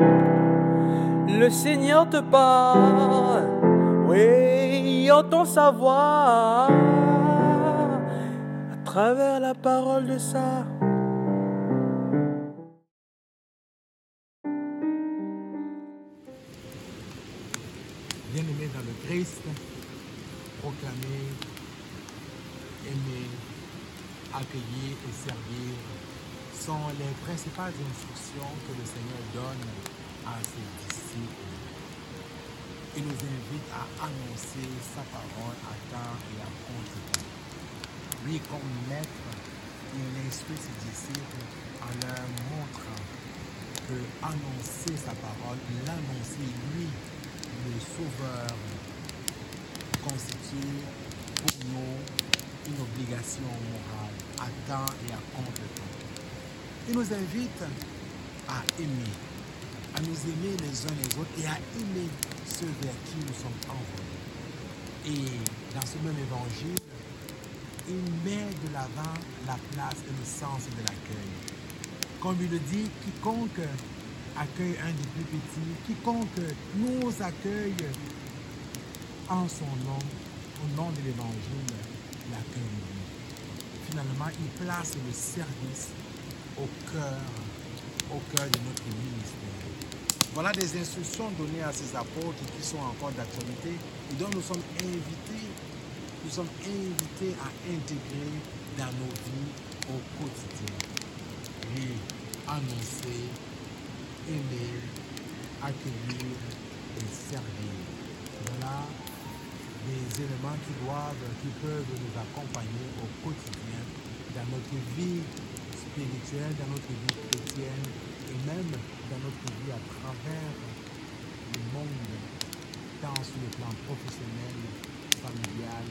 Le Seigneur te parle, oui, entend sa voix à travers la parole de ça. Bien-aimé dans le Christ, proclamer, aimer, accueillir et servir sont les principales instructions que le Seigneur donne à ses disciples. Il nous invite à annoncer sa parole à temps et à contre Lui, comme maître, il instruit ses disciples en leur montrant que annoncer sa parole, l'annoncer, lui, le Sauveur, constitue pour nous une obligation morale à temps et à contre-temps. Il nous invite à aimer, à nous aimer les uns les autres et à aimer ceux vers qui nous sommes envoyés. Et dans ce même évangile, il met de l'avant la place et le sens de l'accueil. Comme il le dit, quiconque accueille un des plus petits, quiconque nous accueille en son nom, au nom de l'Évangile, l'accueille. Finalement, il place le service au cœur, au cœur de notre ministère. Voilà des instructions données à ces apôtres qui sont encore d'actualité et dont nous sommes invités, nous sommes invités à intégrer dans nos vies au quotidien. Annoncer, aimer, accueillir et servir. Voilà des éléments qui doivent, qui peuvent nous accompagner au quotidien dans notre vie spirituelle, dans notre vie chrétienne et même dans notre vie à travers le monde, tant sur le plan professionnel, familial,